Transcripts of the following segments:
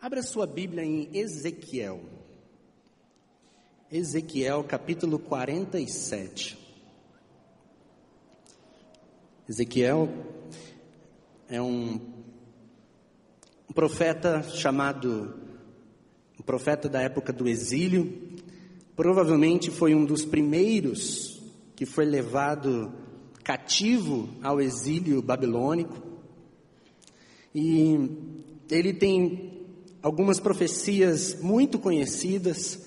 Abra sua Bíblia em Ezequiel. Ezequiel capítulo 47. Ezequiel é um, profeta chamado, um profeta da época do exílio. Provavelmente foi um dos primeiros que foi levado cativo ao exílio babilônico. E ele tem algumas profecias muito conhecidas,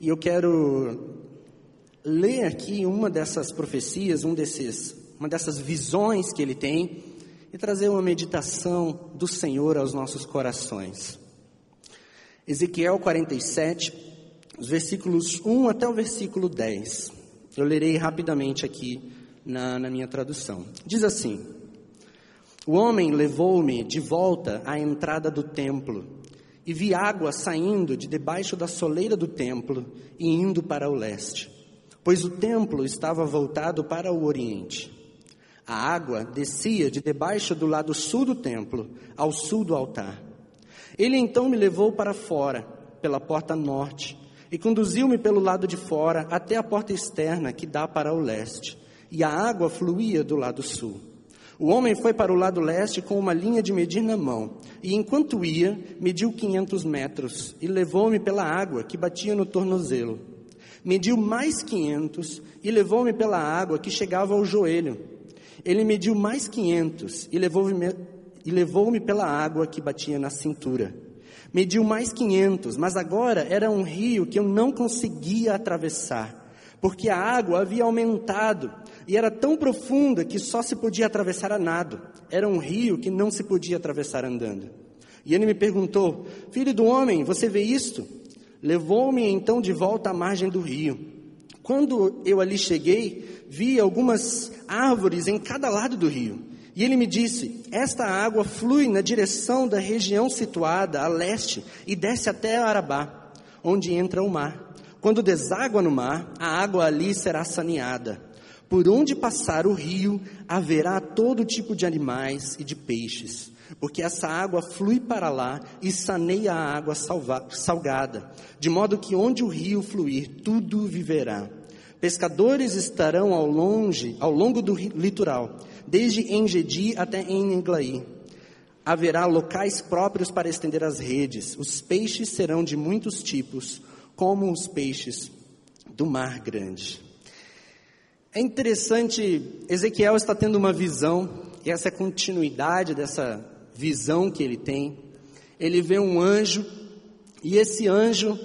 e eu quero ler aqui uma dessas profecias, um desses, uma dessas visões que ele tem, e trazer uma meditação do Senhor aos nossos corações. Ezequiel 47, os versículos 1 até o versículo 10. Eu lerei rapidamente aqui na, na minha tradução. Diz assim: O homem levou-me de volta à entrada do templo e vi água saindo de debaixo da soleira do templo e indo para o leste, pois o templo estava voltado para o oriente. A água descia de debaixo do lado sul do templo, ao sul do altar. Ele então me levou para fora, pela porta norte, e conduziu-me pelo lado de fora até a porta externa que dá para o leste, e a água fluía do lado sul. O homem foi para o lado leste com uma linha de medir na mão, e enquanto ia, mediu 500 metros e levou-me pela água que batia no tornozelo. Mediu mais 500 e levou-me pela água que chegava ao joelho. Ele mediu mais 500 e levou-me levou-me pela água que batia na cintura. Mediu mais 500, mas agora era um rio que eu não conseguia atravessar, porque a água havia aumentado e era tão profunda que só se podia atravessar a nado. Era um rio que não se podia atravessar andando. E ele me perguntou: Filho do homem, você vê isto? Levou-me então de volta à margem do rio. Quando eu ali cheguei, vi algumas árvores em cada lado do rio. E ele me disse: Esta água flui na direção da região situada a leste e desce até Arabá, onde entra o mar. Quando deságua no mar, a água ali será saneada. Por onde passar o rio, haverá todo tipo de animais e de peixes, porque essa água flui para lá e saneia a água salva, salgada, de modo que onde o rio fluir, tudo viverá. Pescadores estarão ao longe, ao longo do litoral, desde Engedi até Englaí. Haverá locais próprios para estender as redes. Os peixes serão de muitos tipos, como os peixes do mar grande. É interessante, Ezequiel está tendo uma visão, e essa é a continuidade dessa visão que ele tem. Ele vê um anjo, e esse anjo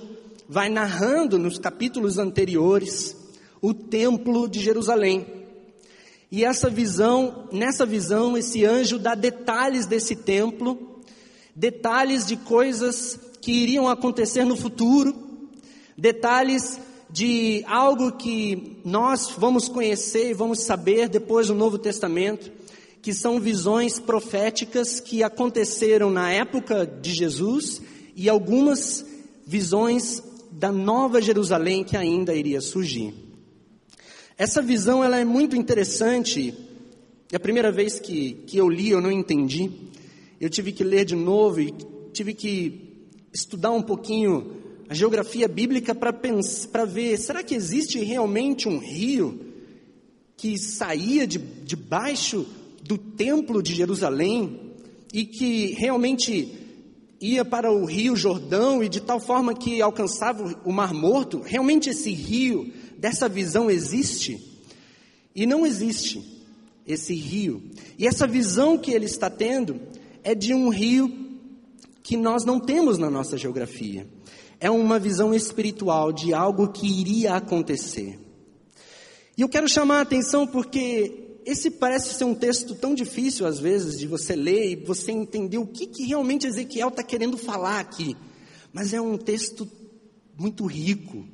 vai narrando nos capítulos anteriores o templo de Jerusalém. E essa visão, nessa visão, esse anjo dá detalhes desse templo, detalhes de coisas que iriam acontecer no futuro, detalhes de algo que nós vamos conhecer e vamos saber depois do Novo Testamento, que são visões proféticas que aconteceram na época de Jesus e algumas visões da nova Jerusalém que ainda iria surgir. Essa visão ela é muito interessante. E a primeira vez que, que eu li eu não entendi. Eu tive que ler de novo e tive que estudar um pouquinho a geografia bíblica para ver, será que existe realmente um rio que saía de, debaixo do templo de Jerusalém e que realmente ia para o rio Jordão e de tal forma que alcançava o Mar Morto? Realmente esse rio, dessa visão existe? E não existe esse rio. E essa visão que ele está tendo é de um rio que nós não temos na nossa geografia é uma visão espiritual de algo que iria acontecer. E eu quero chamar a atenção porque esse parece ser um texto tão difícil às vezes de você ler e você entender o que, que realmente Ezequiel está querendo falar aqui. Mas é um texto muito rico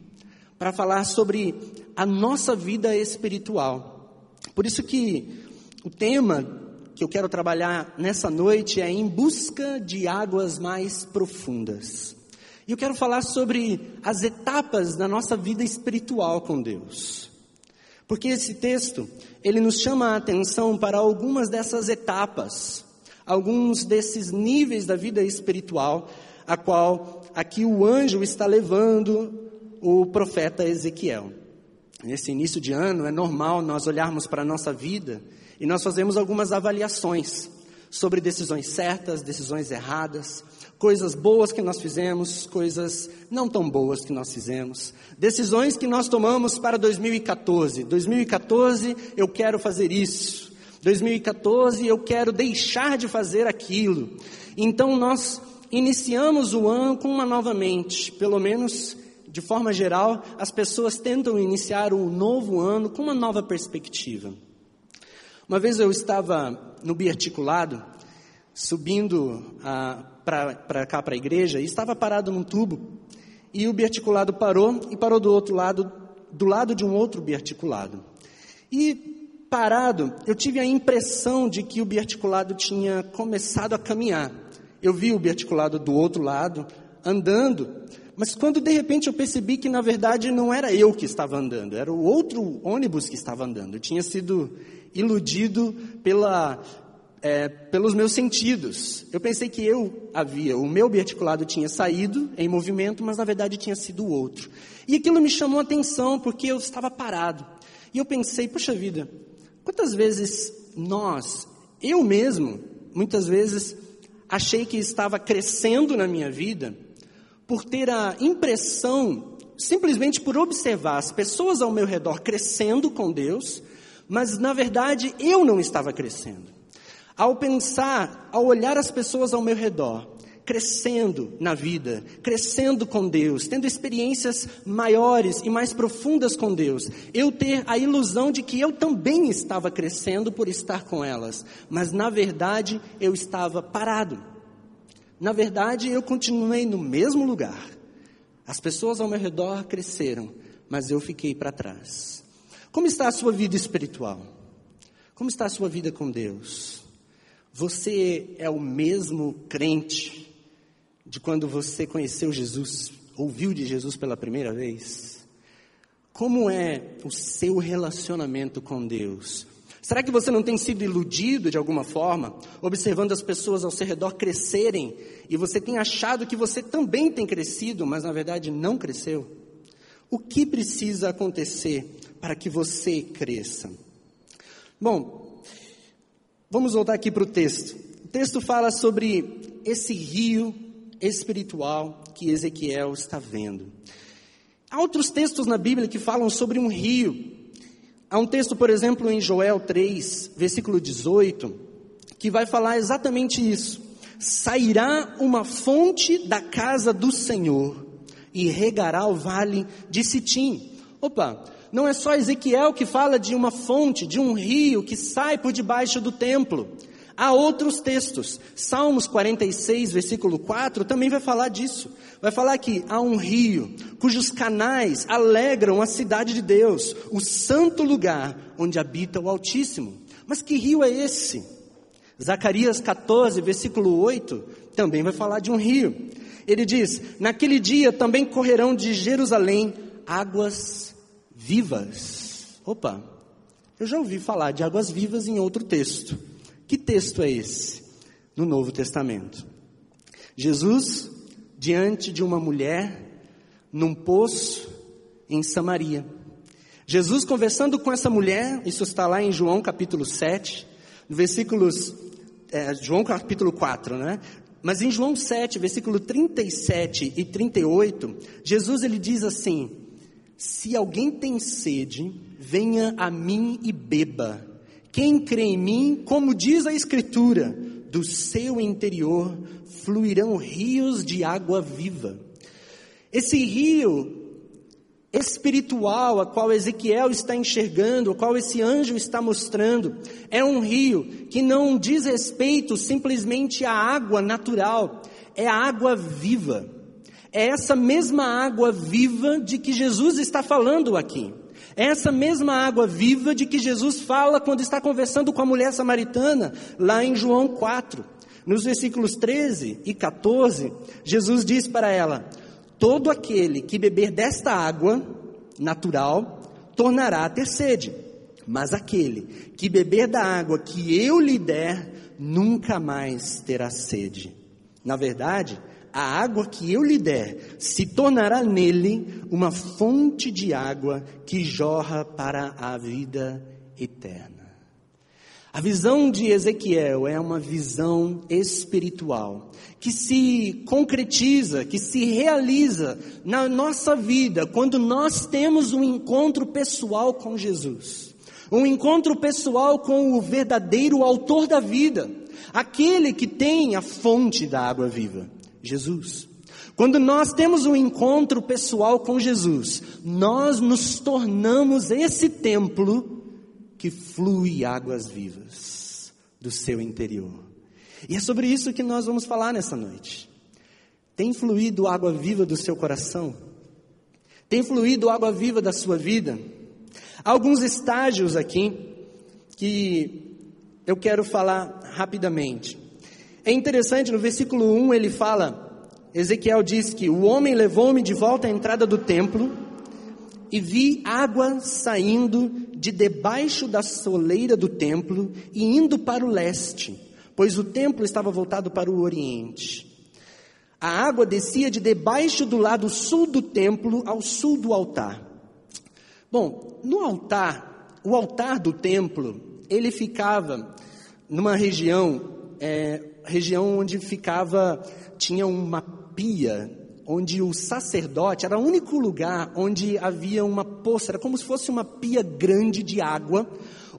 para falar sobre a nossa vida espiritual. Por isso que o tema que eu quero trabalhar nessa noite é em busca de águas mais profundas. E eu quero falar sobre as etapas da nossa vida espiritual com Deus. Porque esse texto, ele nos chama a atenção para algumas dessas etapas, alguns desses níveis da vida espiritual a qual aqui o anjo está levando o profeta Ezequiel. Nesse início de ano é normal nós olharmos para a nossa vida e nós fazemos algumas avaliações sobre decisões certas, decisões erradas, coisas boas que nós fizemos, coisas não tão boas que nós fizemos, decisões que nós tomamos para 2014. 2014 eu quero fazer isso. 2014 eu quero deixar de fazer aquilo. Então nós iniciamos o ano com uma nova mente, pelo menos de forma geral, as pessoas tentam iniciar o novo ano com uma nova perspectiva. Uma vez eu estava no biarticulado, subindo ah, para cá, para a igreja, e estava parado num tubo, e o biarticulado parou, e parou do outro lado, do lado de um outro biarticulado. E parado, eu tive a impressão de que o biarticulado tinha começado a caminhar. Eu vi o biarticulado do outro lado, andando, mas quando de repente eu percebi que na verdade não era eu que estava andando, era o outro ônibus que estava andando. Eu tinha sido iludido pela é, pelos meus sentidos. Eu pensei que eu havia, o meu biarticulado tinha saído em movimento, mas na verdade tinha sido o outro. E aquilo me chamou a atenção porque eu estava parado. E eu pensei, puxa vida, quantas vezes nós, eu mesmo, muitas vezes achei que estava crescendo na minha vida por ter a impressão, simplesmente por observar as pessoas ao meu redor crescendo com Deus, mas na verdade eu não estava crescendo. Ao pensar, ao olhar as pessoas ao meu redor, crescendo na vida, crescendo com Deus, tendo experiências maiores e mais profundas com Deus, eu ter a ilusão de que eu também estava crescendo por estar com elas, mas na verdade eu estava parado. Na verdade eu continuei no mesmo lugar. As pessoas ao meu redor cresceram, mas eu fiquei para trás. Como está a sua vida espiritual? Como está a sua vida com Deus? Você é o mesmo crente de quando você conheceu Jesus, ouviu de Jesus pela primeira vez? Como é o seu relacionamento com Deus? Será que você não tem sido iludido de alguma forma, observando as pessoas ao seu redor crescerem e você tem achado que você também tem crescido, mas na verdade não cresceu? O que precisa acontecer para que você cresça? Bom, Vamos voltar aqui para o texto. O texto fala sobre esse rio espiritual que Ezequiel está vendo. Há outros textos na Bíblia que falam sobre um rio. Há um texto, por exemplo, em Joel 3, versículo 18, que vai falar exatamente isso. Sairá uma fonte da casa do Senhor e regará o vale de Sitim. Opa, não é só Ezequiel que fala de uma fonte, de um rio que sai por debaixo do templo. Há outros textos. Salmos 46, versículo 4, também vai falar disso. Vai falar que há um rio cujos canais alegram a cidade de Deus, o santo lugar onde habita o Altíssimo. Mas que rio é esse? Zacarias 14, versículo 8, também vai falar de um rio. Ele diz: Naquele dia também correrão de Jerusalém águas vivas. Opa, eu já ouvi falar de águas vivas em outro texto. Que texto é esse? No Novo Testamento. Jesus diante de uma mulher num poço em Samaria. Jesus conversando com essa mulher, isso está lá em João capítulo 7, versículos, é, João capítulo 4, né? Mas em João 7, versículo 37 e 38, Jesus ele diz assim: se alguém tem sede, venha a mim e beba. Quem crê em mim, como diz a Escritura, do seu interior fluirão rios de água viva. Esse rio espiritual a qual Ezequiel está enxergando, a qual esse anjo está mostrando, é um rio que não diz respeito simplesmente à água natural, é a água viva é essa mesma água viva de que Jesus está falando aqui. É essa mesma água viva de que Jesus fala quando está conversando com a mulher samaritana, lá em João 4. Nos versículos 13 e 14, Jesus diz para ela: Todo aquele que beber desta água natural tornará a ter sede, mas aquele que beber da água que eu lhe der nunca mais terá sede. Na verdade, a água que eu lhe der se tornará nele uma fonte de água que jorra para a vida eterna. A visão de Ezequiel é uma visão espiritual que se concretiza, que se realiza na nossa vida quando nós temos um encontro pessoal com Jesus. Um encontro pessoal com o verdadeiro autor da vida, aquele que tem a fonte da água viva, Jesus. Quando nós temos um encontro pessoal com Jesus, nós nos tornamos esse templo que flui águas vivas do seu interior. E é sobre isso que nós vamos falar nessa noite. Tem fluído água viva do seu coração? Tem fluído água viva da sua vida? Há alguns estágios aqui que eu quero falar rapidamente. É interessante, no versículo 1 ele fala, Ezequiel diz que o homem levou-me de volta à entrada do templo e vi água saindo de debaixo da soleira do templo e indo para o leste, pois o templo estava voltado para o oriente. A água descia de debaixo do lado sul do templo ao sul do altar. Bom, no altar, o altar do templo, ele ficava numa região, é, região onde ficava, tinha uma pia onde o sacerdote era o único lugar onde havia uma poça, era como se fosse uma pia grande de água,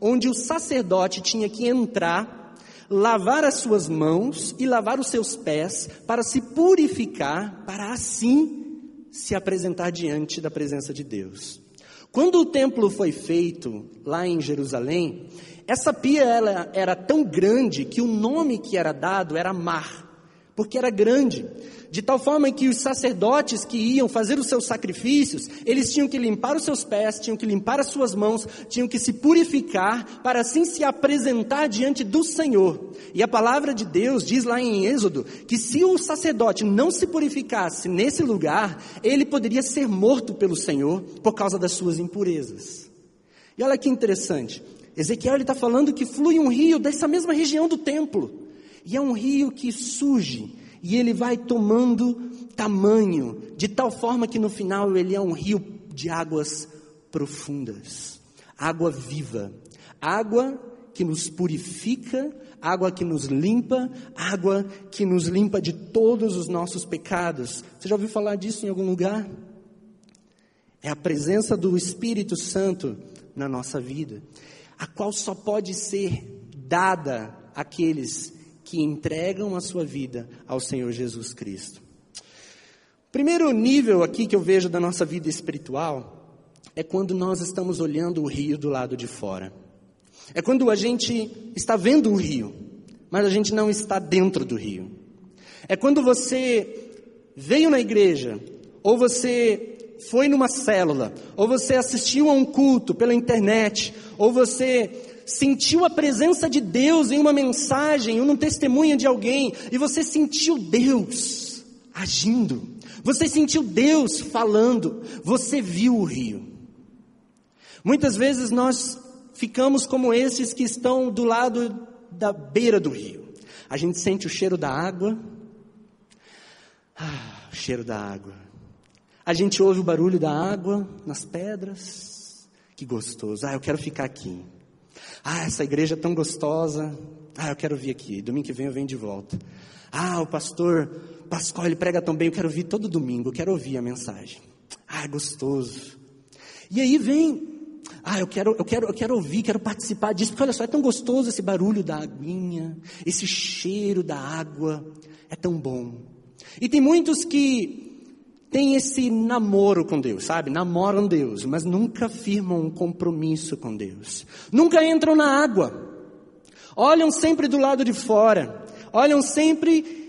onde o sacerdote tinha que entrar, lavar as suas mãos e lavar os seus pés para se purificar, para assim se apresentar diante da presença de Deus. Quando o templo foi feito lá em Jerusalém, essa pia ela era tão grande que o nome que era dado era mar, porque era grande. De tal forma que os sacerdotes que iam fazer os seus sacrifícios, eles tinham que limpar os seus pés, tinham que limpar as suas mãos, tinham que se purificar, para assim se apresentar diante do Senhor. E a palavra de Deus diz lá em Êxodo que se o sacerdote não se purificasse nesse lugar, ele poderia ser morto pelo Senhor por causa das suas impurezas. E olha que interessante, Ezequiel está falando que flui um rio dessa mesma região do templo. E é um rio que surge e ele vai tomando tamanho, de tal forma que no final ele é um rio de águas profundas, água viva, água que nos purifica, água que nos limpa, água que nos limpa de todos os nossos pecados. Você já ouviu falar disso em algum lugar? É a presença do Espírito Santo na nossa vida, a qual só pode ser dada àqueles que entregam a sua vida ao Senhor Jesus Cristo. Primeiro nível aqui que eu vejo da nossa vida espiritual é quando nós estamos olhando o rio do lado de fora. É quando a gente está vendo o rio, mas a gente não está dentro do rio. É quando você veio na igreja, ou você foi numa célula, ou você assistiu a um culto pela internet, ou você sentiu a presença de Deus em uma mensagem ou num testemunho de alguém, e você sentiu Deus agindo, você sentiu Deus falando, você viu o rio. Muitas vezes nós ficamos como esses que estão do lado da beira do rio. A gente sente o cheiro da água, ah, o cheiro da água. A gente ouve o barulho da água nas pedras. Que gostoso. Ah, eu quero ficar aqui. Ah, essa igreja é tão gostosa. Ah, eu quero vir aqui. Domingo que vem eu venho de volta. Ah, o pastor Pascoal, ele prega tão bem, eu quero vir todo domingo, eu quero ouvir a mensagem. Ah, é gostoso. E aí vem, ah, eu quero, eu quero, eu quero ouvir, quero participar disso, porque olha só, é tão gostoso esse barulho da aguinha, esse cheiro da água, é tão bom. E tem muitos que têm esse namoro com Deus, sabe? Namoram Deus, mas nunca firmam um compromisso com Deus. Nunca entram na água. Olham sempre do lado de fora. Olham sempre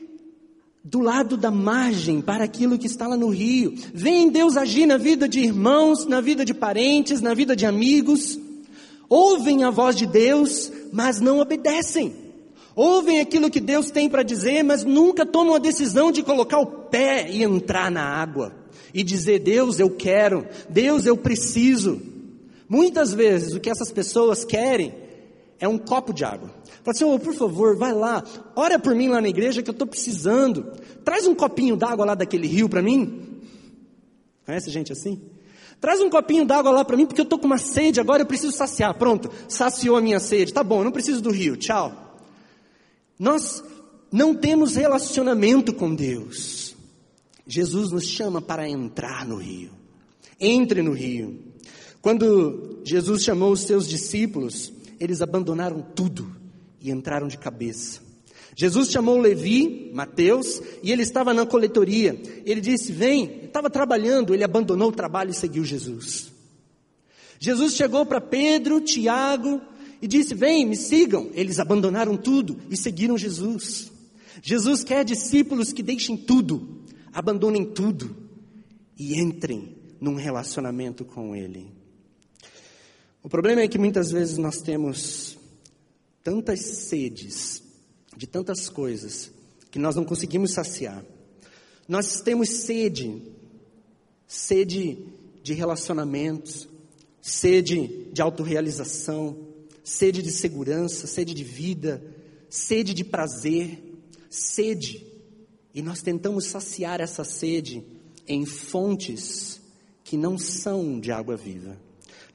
do lado da margem para aquilo que está lá no rio. Veem Deus agir na vida de irmãos, na vida de parentes, na vida de amigos. Ouvem a voz de Deus, mas não obedecem. Ouvem aquilo que Deus tem para dizer, mas nunca tomam a decisão de colocar o pé e entrar na água. E dizer, Deus, eu quero, Deus, eu preciso. Muitas vezes o que essas pessoas querem é um copo de água. Fala assim, oh, por favor, vai lá, ora por mim lá na igreja que eu estou precisando. Traz um copinho d'água lá daquele rio para mim. Conhece gente assim? Traz um copinho d'água lá para mim porque eu estou com uma sede, agora eu preciso saciar. Pronto, saciou a minha sede. Tá bom, eu não preciso do rio, tchau. Nós não temos relacionamento com Deus. Jesus nos chama para entrar no rio. Entre no rio. Quando Jesus chamou os seus discípulos, eles abandonaram tudo e entraram de cabeça. Jesus chamou Levi, Mateus, e ele estava na coletoria. Ele disse: Vem, estava trabalhando, ele abandonou o trabalho e seguiu Jesus. Jesus chegou para Pedro, Tiago e disse: Vem, me sigam. Eles abandonaram tudo e seguiram Jesus. Jesus quer discípulos que deixem tudo, abandonem tudo e entrem num relacionamento com Ele. O problema é que muitas vezes nós temos tantas sedes de tantas coisas que nós não conseguimos saciar. Nós temos sede, sede de relacionamentos, sede de autorrealização, sede de segurança, sede de vida, sede de prazer, sede. E nós tentamos saciar essa sede em fontes que não são de água viva.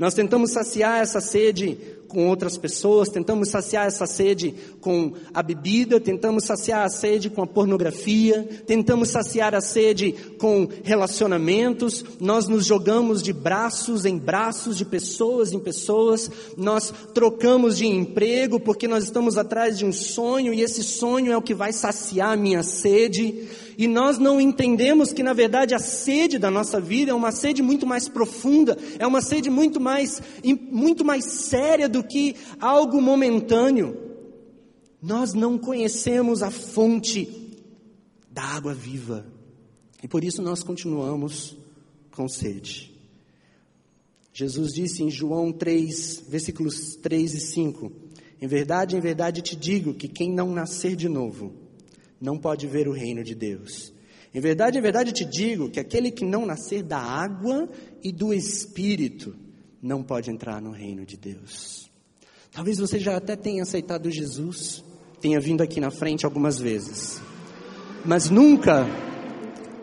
Nós tentamos saciar essa sede com outras pessoas, tentamos saciar essa sede com a bebida, tentamos saciar a sede com a pornografia, tentamos saciar a sede com relacionamentos, nós nos jogamos de braços em braços, de pessoas em pessoas, nós trocamos de emprego porque nós estamos atrás de um sonho e esse sonho é o que vai saciar a minha sede e nós não entendemos que na verdade a sede da nossa vida é uma sede muito mais profunda, é uma sede muito mais, muito mais séria do que algo momentâneo. Nós não conhecemos a fonte da água viva e por isso nós continuamos com sede. Jesus disse em João 3, versículos 3 e 5: Em verdade, em verdade te digo que quem não nascer de novo, não pode ver o reino de Deus. Em verdade, em verdade te digo que aquele que não nascer da água e do espírito não pode entrar no reino de Deus. Talvez você já até tenha aceitado Jesus, tenha vindo aqui na frente algumas vezes, mas nunca,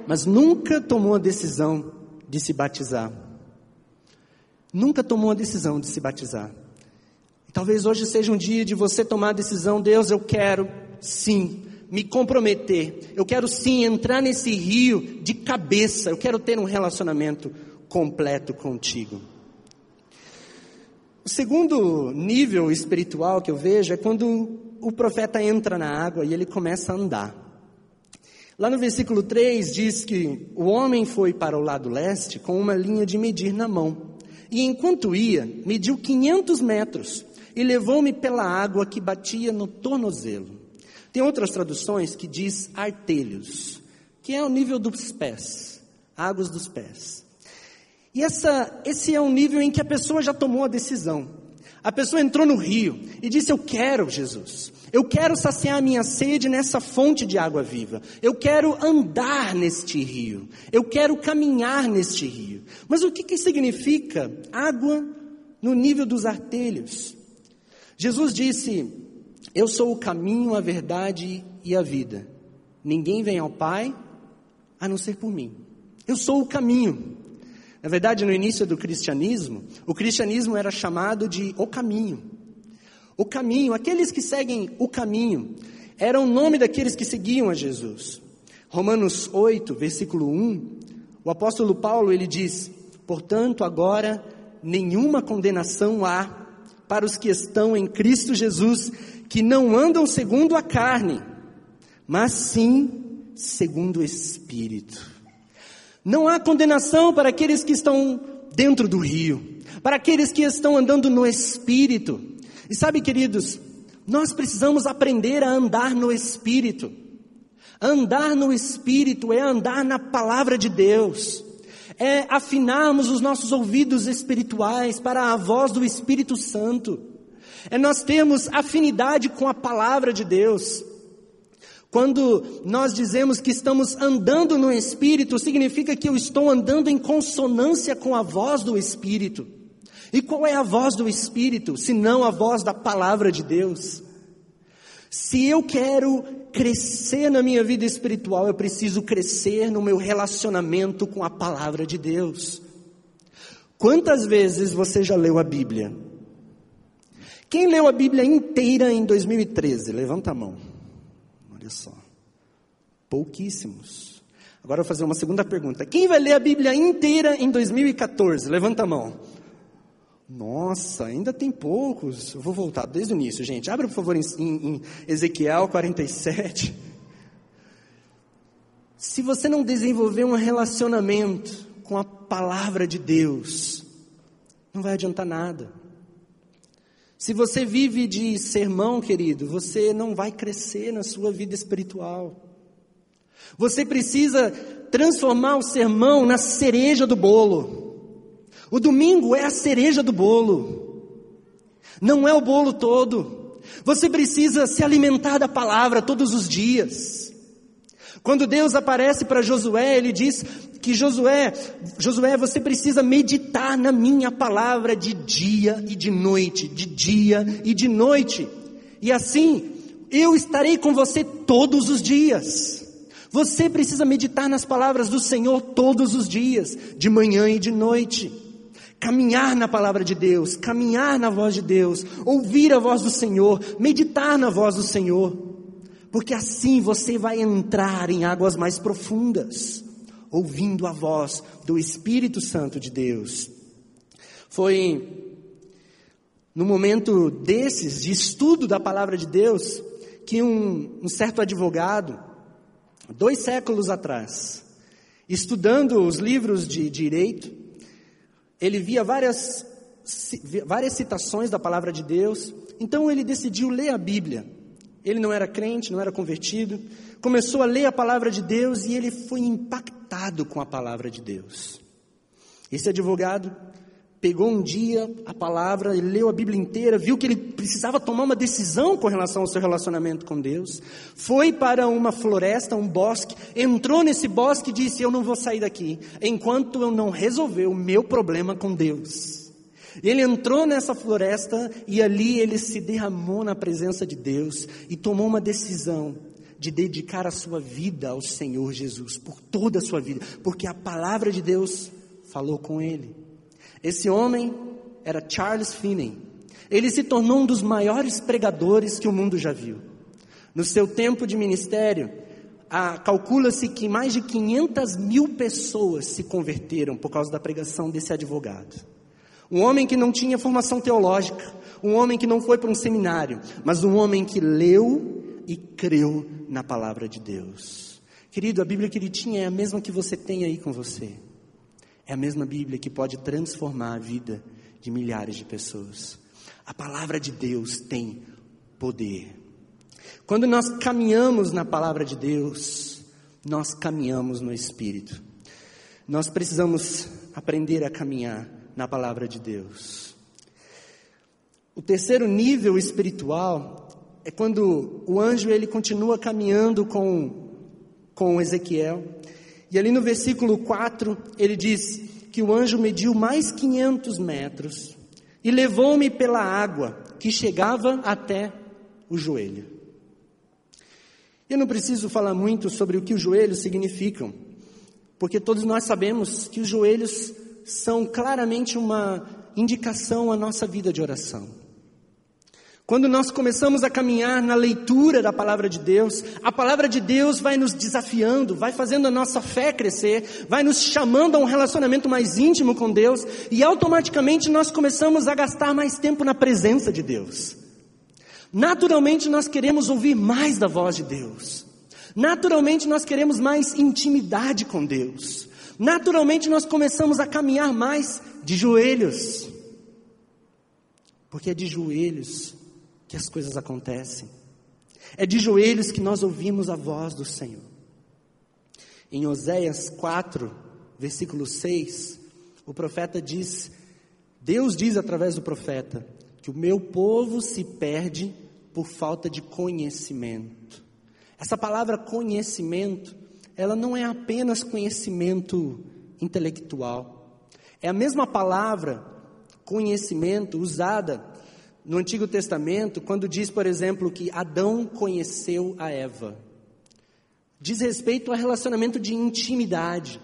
mas nunca tomou a decisão de se batizar. Nunca tomou a decisão de se batizar. Talvez hoje seja um dia de você tomar a decisão, Deus, eu quero sim me comprometer, eu quero sim entrar nesse rio de cabeça, eu quero ter um relacionamento completo contigo. O segundo nível espiritual que eu vejo é quando o profeta entra na água e ele começa a andar. Lá no versículo 3 diz que o homem foi para o lado leste com uma linha de medir na mão. E enquanto ia, mediu 500 metros e levou-me pela água que batia no tornozelo. Tem outras traduções que diz artelhos, que é o nível dos pés, águas dos pés. E essa, esse é um nível em que a pessoa já tomou a decisão. A pessoa entrou no rio e disse: Eu quero Jesus. Eu quero saciar a minha sede nessa fonte de água viva. Eu quero andar neste rio. Eu quero caminhar neste rio. Mas o que, que significa água no nível dos artelhos? Jesus disse: eu sou o caminho, a verdade e a vida. Ninguém vem ao Pai a não ser por mim. Eu sou o caminho. Na verdade, no início do cristianismo, o cristianismo era chamado de o caminho. O caminho, aqueles que seguem o caminho, era o nome daqueles que seguiam a Jesus. Romanos 8, versículo 1, o apóstolo Paulo ele diz: "Portanto, agora nenhuma condenação há para os que estão em Cristo Jesus, que não andam segundo a carne, mas sim segundo o Espírito. Não há condenação para aqueles que estão dentro do rio, para aqueles que estão andando no Espírito. E sabe, queridos, nós precisamos aprender a andar no Espírito. Andar no Espírito é andar na palavra de Deus, é afinarmos os nossos ouvidos espirituais para a voz do Espírito Santo é nós termos afinidade com a palavra de Deus. Quando nós dizemos que estamos andando no Espírito, significa que eu estou andando em consonância com a voz do Espírito. E qual é a voz do Espírito, se não a voz da palavra de Deus? Se eu quero crescer na minha vida espiritual, eu preciso crescer no meu relacionamento com a palavra de Deus. Quantas vezes você já leu a Bíblia? Quem leu a Bíblia inteira em 2013? Levanta a mão. Olha só. Pouquíssimos. Agora eu vou fazer uma segunda pergunta. Quem vai ler a Bíblia inteira em 2014? Levanta a mão. Nossa, ainda tem poucos. Eu vou voltar desde o início, gente. Abra, por favor, em, em Ezequiel 47. Se você não desenvolver um relacionamento com a palavra de Deus, não vai adiantar nada. Se você vive de sermão, querido, você não vai crescer na sua vida espiritual. Você precisa transformar o sermão na cereja do bolo. O domingo é a cereja do bolo, não é o bolo todo. Você precisa se alimentar da palavra todos os dias. Quando Deus aparece para Josué, ele diz que Josué, Josué, você precisa meditar na minha palavra de dia e de noite, de dia e de noite. E assim, eu estarei com você todos os dias. Você precisa meditar nas palavras do Senhor todos os dias, de manhã e de noite caminhar na palavra de Deus, caminhar na voz de Deus, ouvir a voz do Senhor, meditar na voz do Senhor, porque assim você vai entrar em águas mais profundas, ouvindo a voz do Espírito Santo de Deus. Foi no momento desses, de estudo da palavra de Deus, que um, um certo advogado, dois séculos atrás, estudando os livros de direito, ele via várias, várias citações da palavra de Deus, então ele decidiu ler a Bíblia. Ele não era crente, não era convertido, começou a ler a palavra de Deus e ele foi impactado com a palavra de Deus. Esse advogado pegou um dia a palavra, ele leu a Bíblia inteira, viu que ele precisava tomar uma decisão com relação ao seu relacionamento com Deus, foi para uma floresta, um bosque, entrou nesse bosque e disse: Eu não vou sair daqui enquanto eu não resolver o meu problema com Deus. Ele entrou nessa floresta e ali ele se derramou na presença de Deus e tomou uma decisão de dedicar a sua vida ao Senhor Jesus, por toda a sua vida, porque a palavra de Deus falou com ele. Esse homem era Charles Finney. Ele se tornou um dos maiores pregadores que o mundo já viu. No seu tempo de ministério, calcula-se que mais de 500 mil pessoas se converteram por causa da pregação desse advogado. Um homem que não tinha formação teológica, um homem que não foi para um seminário, mas um homem que leu e creu na palavra de Deus. Querido, a Bíblia que ele tinha é a mesma que você tem aí com você. É a mesma Bíblia que pode transformar a vida de milhares de pessoas. A palavra de Deus tem poder. Quando nós caminhamos na palavra de Deus, nós caminhamos no Espírito. Nós precisamos aprender a caminhar na palavra de Deus. O terceiro nível espiritual é quando o anjo ele continua caminhando com, com Ezequiel e ali no versículo 4, ele diz que o anjo mediu mais 500 metros e levou-me pela água que chegava até o joelho. Eu não preciso falar muito sobre o que os joelhos significam, porque todos nós sabemos que os joelhos são claramente uma indicação à nossa vida de oração. Quando nós começamos a caminhar na leitura da palavra de Deus, a palavra de Deus vai nos desafiando, vai fazendo a nossa fé crescer, vai nos chamando a um relacionamento mais íntimo com Deus, e automaticamente nós começamos a gastar mais tempo na presença de Deus. Naturalmente nós queremos ouvir mais da voz de Deus. Naturalmente nós queremos mais intimidade com Deus. Naturalmente nós começamos a caminhar mais de joelhos. Porque é de joelhos que as coisas acontecem. É de joelhos que nós ouvimos a voz do Senhor. Em Oséias 4, versículo 6, o profeta diz: Deus diz através do profeta que o meu povo se perde por falta de conhecimento. Essa palavra conhecimento, ela não é apenas conhecimento intelectual. É a mesma palavra conhecimento usada no Antigo Testamento quando diz, por exemplo, que Adão conheceu a Eva. Diz respeito ao relacionamento de intimidade.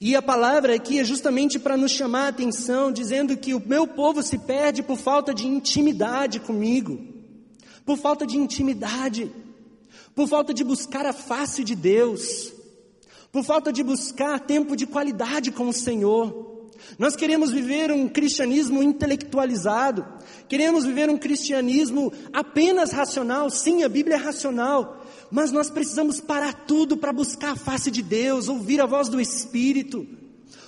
E a palavra aqui é justamente para nos chamar a atenção, dizendo que o meu povo se perde por falta de intimidade comigo, por falta de intimidade, por falta de buscar a face de Deus, por falta de buscar tempo de qualidade com o Senhor. Nós queremos viver um cristianismo intelectualizado, queremos viver um cristianismo apenas racional. Sim, a Bíblia é racional, mas nós precisamos parar tudo para buscar a face de Deus, ouvir a voz do Espírito,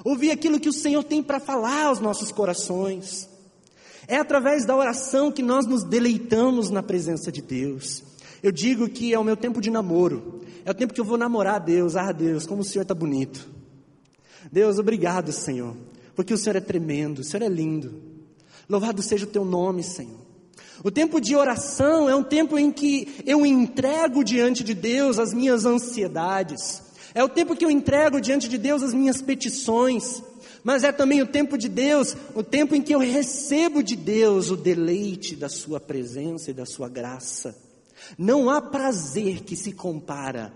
ouvir aquilo que o Senhor tem para falar aos nossos corações. É através da oração que nós nos deleitamos na presença de Deus. Eu digo que é o meu tempo de namoro, é o tempo que eu vou namorar a Deus. Ah, Deus, como o Senhor está bonito. Deus, obrigado, Senhor, porque o Senhor é tremendo, o Senhor é lindo. Louvado seja o teu nome, Senhor. O tempo de oração é um tempo em que eu entrego diante de Deus as minhas ansiedades. É o tempo que eu entrego diante de Deus as minhas petições. Mas é também o tempo de Deus, o tempo em que eu recebo de Deus o deleite da Sua presença e da Sua graça. Não há prazer que se compara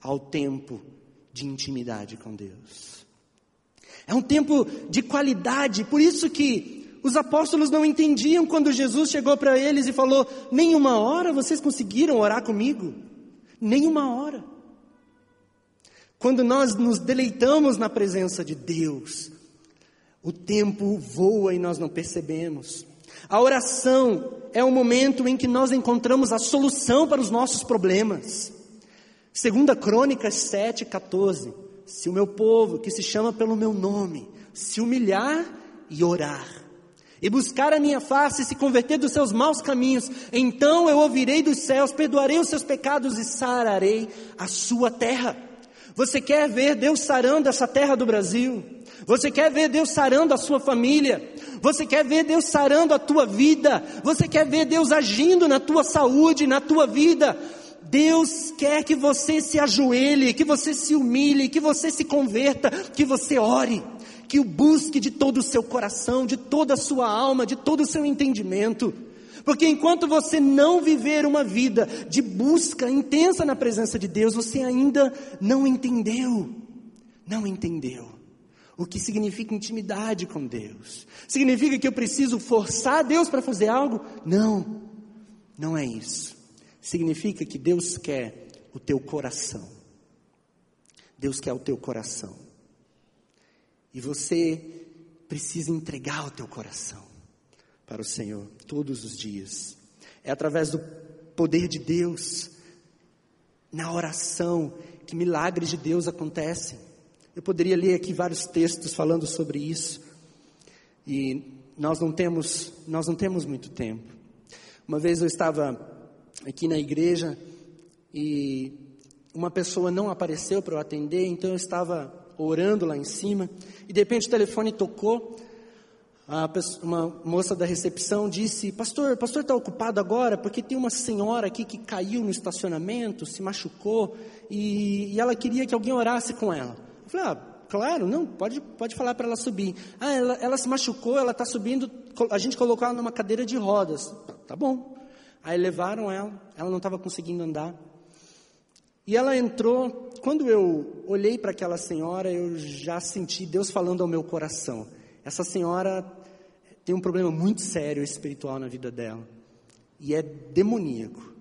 ao tempo de intimidade com Deus. É um tempo de qualidade, por isso que os apóstolos não entendiam quando Jesus chegou para eles e falou: Nenhuma hora vocês conseguiram orar comigo? Nenhuma hora. Quando nós nos deleitamos na presença de Deus, o tempo voa e nós não percebemos. A oração é o momento em que nós encontramos a solução para os nossos problemas. Segunda Crônicas 7, 14. Se o meu povo, que se chama pelo meu nome, se humilhar e orar, e buscar a minha face e se converter dos seus maus caminhos, então eu ouvirei dos céus, perdoarei os seus pecados e sararei a sua terra. Você quer ver Deus sarando essa terra do Brasil? Você quer ver Deus sarando a sua família? Você quer ver Deus sarando a tua vida? Você quer ver Deus agindo na tua saúde, na tua vida? Deus quer que você se ajoelhe, que você se humilhe, que você se converta, que você ore que o busque de todo o seu coração, de toda a sua alma, de todo o seu entendimento. Porque enquanto você não viver uma vida de busca intensa na presença de Deus, você ainda não entendeu. Não entendeu. O que significa intimidade com Deus? Significa que eu preciso forçar Deus para fazer algo? Não, não é isso. Significa que Deus quer o teu coração. Deus quer o teu coração. E você precisa entregar o teu coração para o Senhor todos os dias. É através do poder de Deus, na oração, que milagres de Deus acontecem. Eu poderia ler aqui vários textos falando sobre isso. E nós não temos, nós não temos muito tempo. Uma vez eu estava aqui na igreja e uma pessoa não apareceu para eu atender, então eu estava orando lá em cima, e de repente o telefone tocou, pessoa, uma moça da recepção disse, pastor, pastor está ocupado agora, porque tem uma senhora aqui que caiu no estacionamento, se machucou, e, e ela queria que alguém orasse com ela. Eu falei, ah, claro, não, pode, pode falar para ela subir. Ah, ela, ela se machucou, ela está subindo, a gente colocou ela numa cadeira de rodas. Tá bom. Aí levaram ela, ela não estava conseguindo andar. E ela entrou, quando eu olhei para aquela senhora, eu já senti Deus falando ao meu coração. Essa senhora tem um problema muito sério espiritual na vida dela. E é demoníaco.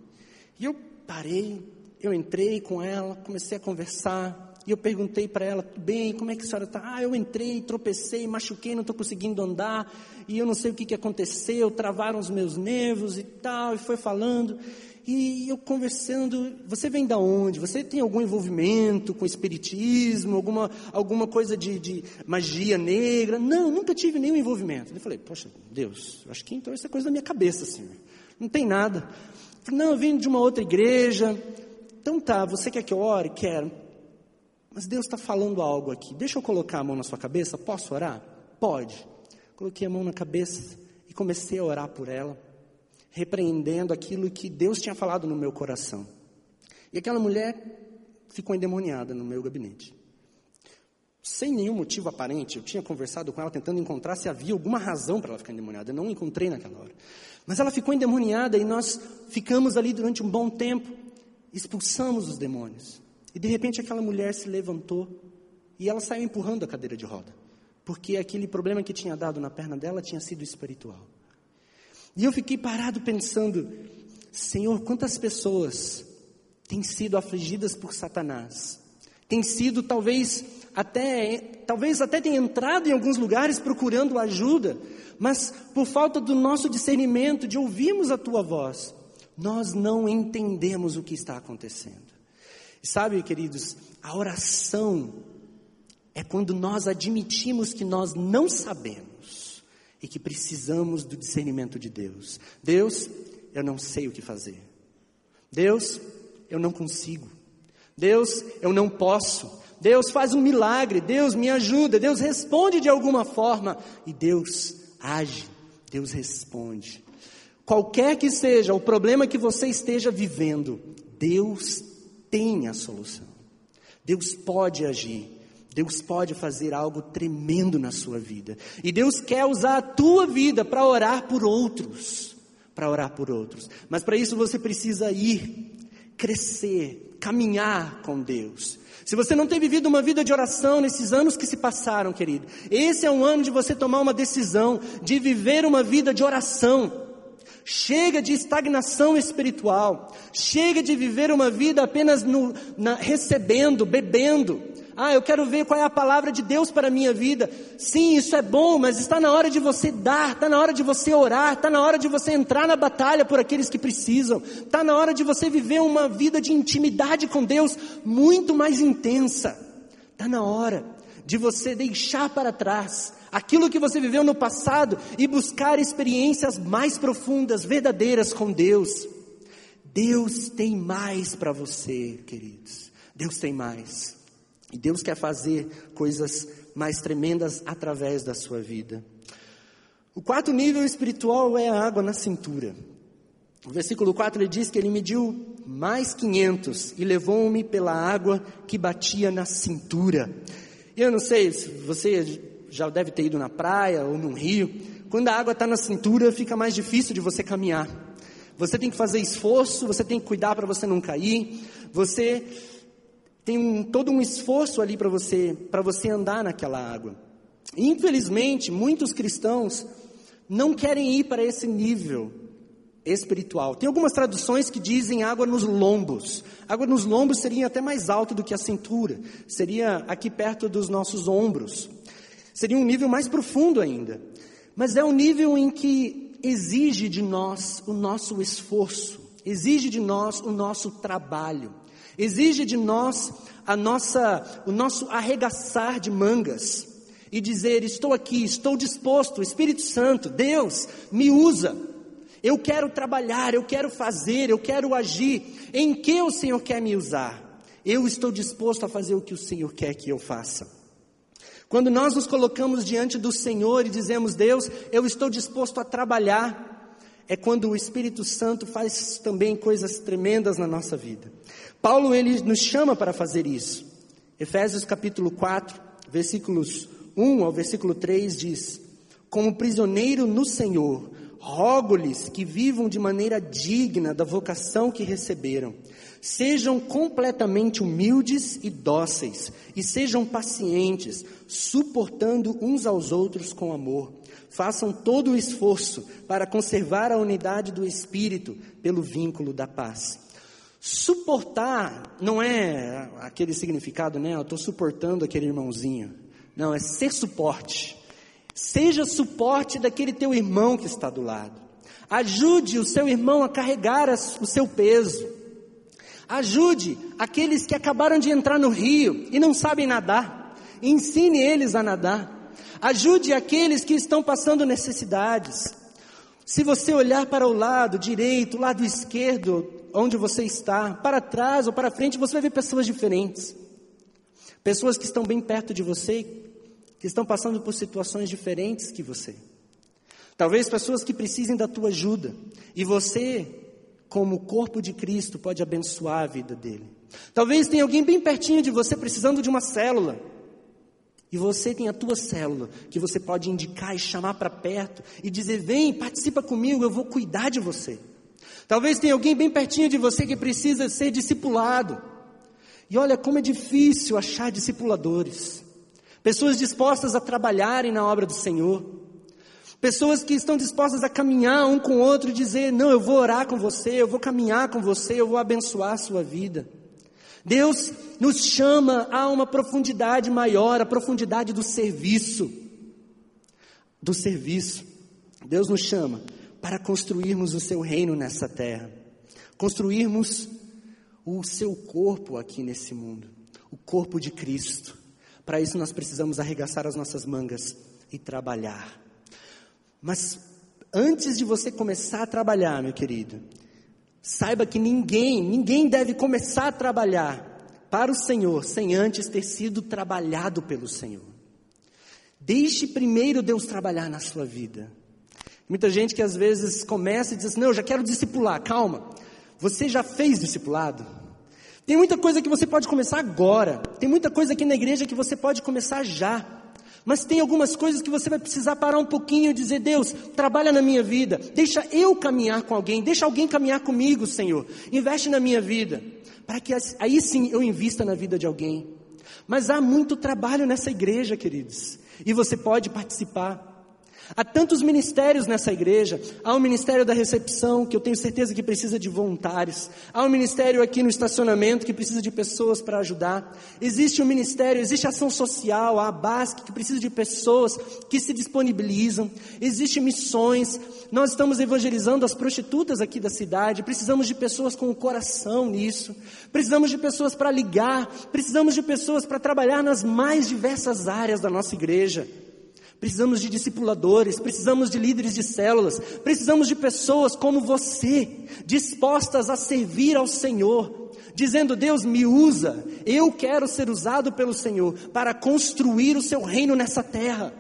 E eu parei, eu entrei com ela, comecei a conversar. E eu perguntei para ela, tudo bem, como é que a senhora está? Ah, eu entrei, tropecei, machuquei, não estou conseguindo andar, e eu não sei o que, que aconteceu, travaram os meus nervos e tal, e foi falando. E eu conversando, você vem da onde? Você tem algum envolvimento com espiritismo, alguma, alguma coisa de, de magia negra? Não, nunca tive nenhum envolvimento. Eu falei, poxa, Deus, acho que então isso é coisa da minha cabeça, assim. Não tem nada. Eu falei, não, eu vim de uma outra igreja. Então tá, você quer que eu ore? Quero. Mas Deus está falando algo aqui. Deixa eu colocar a mão na sua cabeça? Posso orar? Pode. Coloquei a mão na cabeça e comecei a orar por ela repreendendo aquilo que Deus tinha falado no meu coração. E aquela mulher ficou endemoniada no meu gabinete. sem nenhum motivo aparente. Eu tinha conversado com ela tentando encontrar se havia alguma razão para ela ficar endemoniada. Eu não encontrei naquela hora. Mas ela ficou endemoniada e nós ficamos ali durante um bom tempo, expulsamos os demônios. E de repente aquela mulher se levantou e ela saiu empurrando a cadeira de roda, porque aquele problema que tinha dado na perna dela tinha sido espiritual. E eu fiquei parado pensando: Senhor, quantas pessoas têm sido afligidas por Satanás? Têm sido talvez até talvez até tenham entrado em alguns lugares procurando ajuda, mas por falta do nosso discernimento, de ouvirmos a tua voz, nós não entendemos o que está acontecendo. E sabe, queridos, a oração é quando nós admitimos que nós não sabemos e que precisamos do discernimento de Deus. Deus, eu não sei o que fazer. Deus, eu não consigo. Deus, eu não posso. Deus faz um milagre. Deus me ajuda. Deus responde de alguma forma. E Deus age, Deus responde. Qualquer que seja o problema que você esteja vivendo, Deus tem a solução. Deus pode agir. Deus pode fazer algo tremendo na sua vida. E Deus quer usar a tua vida para orar por outros. Para orar por outros. Mas para isso você precisa ir, crescer, caminhar com Deus. Se você não tem vivido uma vida de oração nesses anos que se passaram, querido, esse é um ano de você tomar uma decisão de viver uma vida de oração. Chega de estagnação espiritual. Chega de viver uma vida apenas no, na, recebendo, bebendo. Ah, eu quero ver qual é a palavra de Deus para a minha vida. Sim, isso é bom, mas está na hora de você dar, está na hora de você orar, está na hora de você entrar na batalha por aqueles que precisam, está na hora de você viver uma vida de intimidade com Deus muito mais intensa. Está na hora de você deixar para trás aquilo que você viveu no passado e buscar experiências mais profundas, verdadeiras com Deus. Deus tem mais para você, queridos. Deus tem mais. E Deus quer fazer coisas mais tremendas através da sua vida. O quarto nível espiritual é a água na cintura. O versículo 4 ele diz que ele mediu mais 500 e levou-me pela água que batia na cintura. Eu não sei se você já deve ter ido na praia ou num rio. Quando a água está na cintura, fica mais difícil de você caminhar. Você tem que fazer esforço, você tem que cuidar para você não cair. Você tem um, todo um esforço ali para você, para você andar naquela água. Infelizmente, muitos cristãos não querem ir para esse nível espiritual. Tem algumas traduções que dizem água nos lombos. Água nos lombos seria até mais alto do que a cintura, seria aqui perto dos nossos ombros. Seria um nível mais profundo ainda. Mas é um nível em que exige de nós o nosso esforço, exige de nós o nosso trabalho. Exige de nós a nossa, o nosso arregaçar de mangas e dizer: Estou aqui, estou disposto, Espírito Santo, Deus, me usa. Eu quero trabalhar, eu quero fazer, eu quero agir. Em que o Senhor quer me usar? Eu estou disposto a fazer o que o Senhor quer que eu faça. Quando nós nos colocamos diante do Senhor e dizemos: Deus, eu estou disposto a trabalhar, é quando o Espírito Santo faz também coisas tremendas na nossa vida. Paulo ele nos chama para fazer isso. Efésios capítulo 4, versículos 1 ao versículo 3 diz: Como prisioneiro no Senhor, rogo-lhes que vivam de maneira digna da vocação que receberam. Sejam completamente humildes e dóceis, e sejam pacientes, suportando uns aos outros com amor façam todo o esforço para conservar a unidade do espírito pelo vínculo da paz. Suportar não é aquele significado, né? Eu estou suportando aquele irmãozinho. Não, é ser suporte. Seja suporte daquele teu irmão que está do lado. Ajude o seu irmão a carregar o seu peso. Ajude aqueles que acabaram de entrar no rio e não sabem nadar. Ensine eles a nadar. Ajude aqueles que estão passando necessidades. Se você olhar para o lado direito, lado esquerdo, onde você está, para trás ou para frente, você vai ver pessoas diferentes. Pessoas que estão bem perto de você, que estão passando por situações diferentes que você. Talvez pessoas que precisem da tua ajuda. E você, como corpo de Cristo, pode abençoar a vida dele. Talvez tenha alguém bem pertinho de você precisando de uma célula. E você tem a tua célula, que você pode indicar e chamar para perto e dizer: vem, participa comigo, eu vou cuidar de você. Talvez tenha alguém bem pertinho de você que precisa ser discipulado. E olha como é difícil achar discipuladores. Pessoas dispostas a trabalharem na obra do Senhor. Pessoas que estão dispostas a caminhar um com o outro e dizer: Não, eu vou orar com você, eu vou caminhar com você, eu vou abençoar a sua vida. Deus nos chama a uma profundidade maior, a profundidade do serviço. Do serviço. Deus nos chama para construirmos o seu reino nessa terra, construirmos o seu corpo aqui nesse mundo, o corpo de Cristo. Para isso nós precisamos arregaçar as nossas mangas e trabalhar. Mas antes de você começar a trabalhar, meu querido, Saiba que ninguém, ninguém deve começar a trabalhar para o Senhor sem antes ter sido trabalhado pelo Senhor. Deixe primeiro Deus trabalhar na sua vida. Muita gente que às vezes começa e diz: Não, eu já quero discipular. Calma, você já fez discipulado? Tem muita coisa que você pode começar agora. Tem muita coisa aqui na igreja que você pode começar já. Mas tem algumas coisas que você vai precisar parar um pouquinho e dizer: Deus, trabalha na minha vida, deixa eu caminhar com alguém, deixa alguém caminhar comigo, Senhor, investe na minha vida, para que aí sim eu invista na vida de alguém. Mas há muito trabalho nessa igreja, queridos, e você pode participar. Há tantos ministérios nessa igreja. Há o um ministério da recepção, que eu tenho certeza que precisa de voluntários. Há um ministério aqui no estacionamento, que precisa de pessoas para ajudar. Existe um ministério, existe ação social, a BASC, que precisa de pessoas que se disponibilizam. Existem missões. Nós estamos evangelizando as prostitutas aqui da cidade. Precisamos de pessoas com o coração nisso. Precisamos de pessoas para ligar. Precisamos de pessoas para trabalhar nas mais diversas áreas da nossa igreja. Precisamos de discipuladores, precisamos de líderes de células, precisamos de pessoas como você, dispostas a servir ao Senhor, dizendo: Deus me usa, eu quero ser usado pelo Senhor para construir o seu reino nessa terra.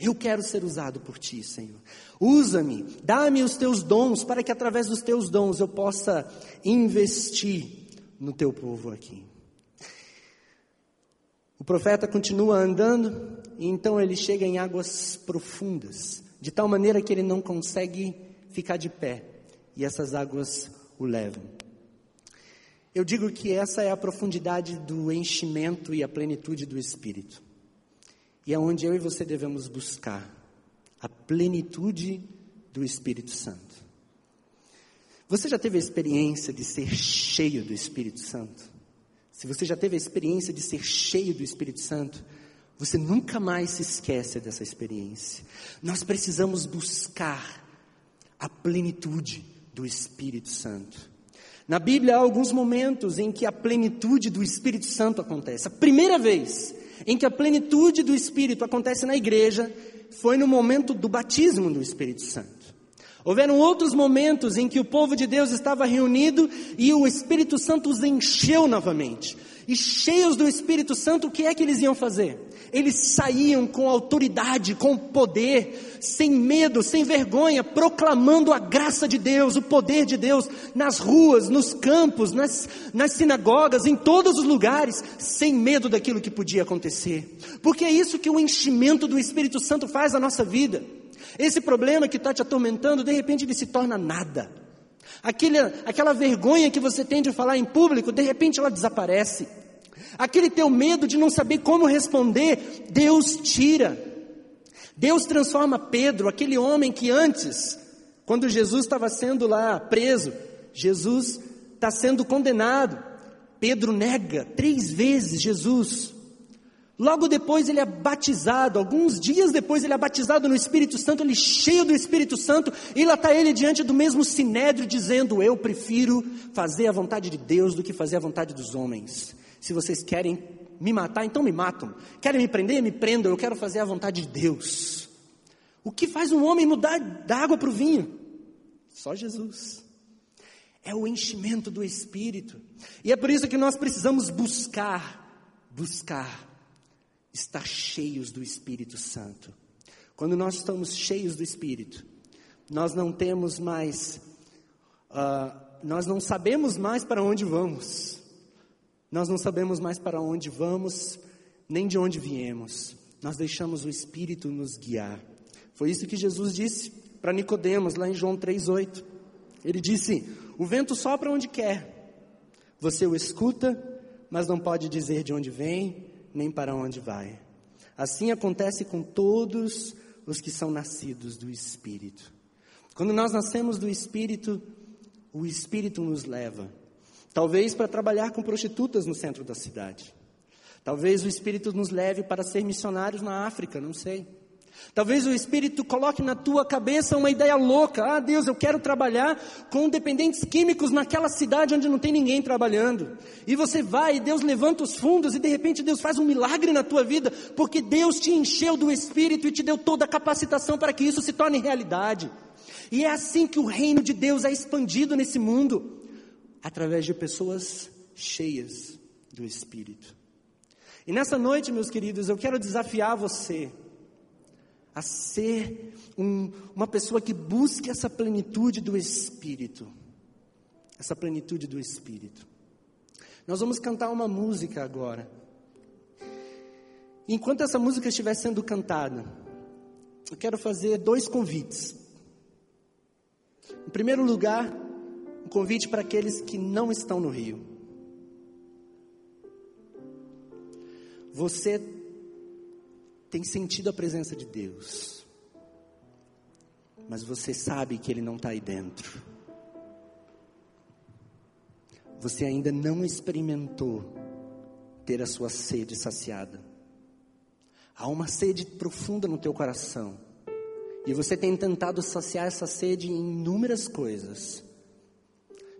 Eu quero ser usado por ti, Senhor. Usa-me, dá-me os teus dons, para que através dos teus dons eu possa investir no teu povo aqui. O profeta continua andando e então ele chega em águas profundas, de tal maneira que ele não consegue ficar de pé e essas águas o levam. Eu digo que essa é a profundidade do enchimento e a plenitude do Espírito. E é onde eu e você devemos buscar a plenitude do Espírito Santo. Você já teve a experiência de ser cheio do Espírito Santo? Se você já teve a experiência de ser cheio do Espírito Santo, você nunca mais se esquece dessa experiência. Nós precisamos buscar a plenitude do Espírito Santo. Na Bíblia há alguns momentos em que a plenitude do Espírito Santo acontece. A primeira vez em que a plenitude do Espírito acontece na igreja foi no momento do batismo do Espírito Santo. Houveram outros momentos em que o povo de Deus estava reunido e o Espírito Santo os encheu novamente. E cheios do Espírito Santo, o que é que eles iam fazer? Eles saíam com autoridade, com poder, sem medo, sem vergonha, proclamando a graça de Deus, o poder de Deus, nas ruas, nos campos, nas, nas sinagogas, em todos os lugares, sem medo daquilo que podia acontecer. Porque é isso que o enchimento do Espírito Santo faz na nossa vida. Esse problema que está te atormentando, de repente ele se torna nada. Aquela vergonha que você tem de falar em público, de repente ela desaparece. Aquele teu medo de não saber como responder, Deus tira. Deus transforma Pedro, aquele homem que antes, quando Jesus estava sendo lá preso, Jesus está sendo condenado. Pedro nega três vezes Jesus. Logo depois ele é batizado, alguns dias depois ele é batizado no Espírito Santo, ele cheio do Espírito Santo, e lá está ele diante do mesmo sinédrio dizendo: Eu prefiro fazer a vontade de Deus do que fazer a vontade dos homens. Se vocês querem me matar, então me matam. Querem me prender? Me prendam, eu quero fazer a vontade de Deus. O que faz um homem mudar da água para o vinho? Só Jesus. É o enchimento do Espírito. E é por isso que nós precisamos buscar, buscar estar cheios do Espírito Santo. Quando nós estamos cheios do Espírito, nós não temos mais, uh, nós não sabemos mais para onde vamos. Nós não sabemos mais para onde vamos, nem de onde viemos. Nós deixamos o Espírito nos guiar. Foi isso que Jesus disse para Nicodemos lá em João 3:8. Ele disse: "O vento sopra onde quer. Você o escuta, mas não pode dizer de onde vem, nem para onde vai." Assim acontece com todos os que são nascidos do Espírito. Quando nós nascemos do Espírito, o Espírito nos leva. Talvez para trabalhar com prostitutas no centro da cidade. Talvez o Espírito nos leve para ser missionários na África, não sei. Talvez o Espírito coloque na tua cabeça uma ideia louca. Ah, Deus, eu quero trabalhar com dependentes químicos naquela cidade onde não tem ninguém trabalhando. E você vai, e Deus levanta os fundos, e de repente Deus faz um milagre na tua vida, porque Deus te encheu do Espírito e te deu toda a capacitação para que isso se torne realidade. E é assim que o reino de Deus é expandido nesse mundo através de pessoas cheias do Espírito. E nessa noite, meus queridos, eu quero desafiar você a ser um, uma pessoa que busque essa plenitude do Espírito. Essa plenitude do Espírito. Nós vamos cantar uma música agora. Enquanto essa música estiver sendo cantada, eu quero fazer dois convites. Em primeiro lugar, um convite para aqueles que não estão no Rio. Você tem sentido a presença de Deus, mas você sabe que Ele não está aí dentro. Você ainda não experimentou ter a sua sede saciada. Há uma sede profunda no teu coração. E você tem tentado saciar essa sede em inúmeras coisas.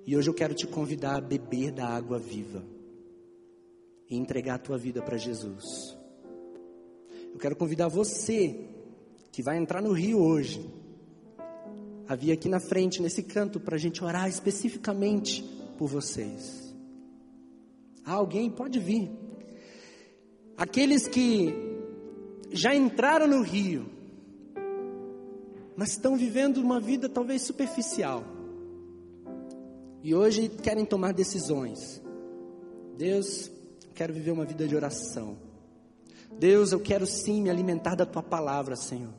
E hoje eu quero te convidar a beber da água viva e entregar a tua vida para Jesus. Eu quero convidar você que vai entrar no rio hoje a vir aqui na frente, nesse canto, para a gente orar especificamente por vocês. Ah, alguém pode vir. Aqueles que já entraram no rio, mas estão vivendo uma vida talvez superficial. E hoje querem tomar decisões. Deus, quero viver uma vida de oração. Deus, eu quero sim me alimentar da tua palavra, Senhor.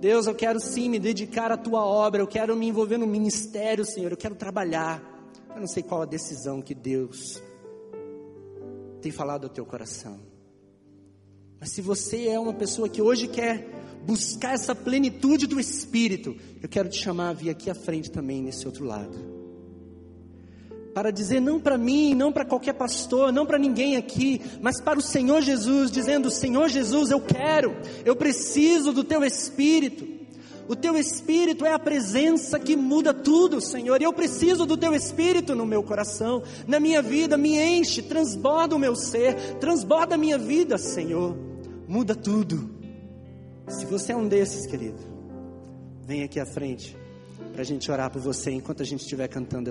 Deus, eu quero sim me dedicar à tua obra, eu quero me envolver no ministério, Senhor, eu quero trabalhar. Eu não sei qual a decisão que Deus tem falado ao teu coração. Mas se você é uma pessoa que hoje quer buscar essa plenitude do Espírito, eu quero te chamar a vir aqui à frente também, nesse outro lado para dizer não para mim, não para qualquer pastor, não para ninguém aqui, mas para o Senhor Jesus, dizendo: Senhor Jesus, eu quero, eu preciso do teu Espírito. O teu Espírito é a presença que muda tudo, Senhor, e eu preciso do teu Espírito no meu coração, na minha vida, me enche, transborda o meu ser, transborda a minha vida, Senhor, muda tudo. Se você é um desses, querido, vem aqui à frente para a gente orar por você enquanto a gente estiver cantando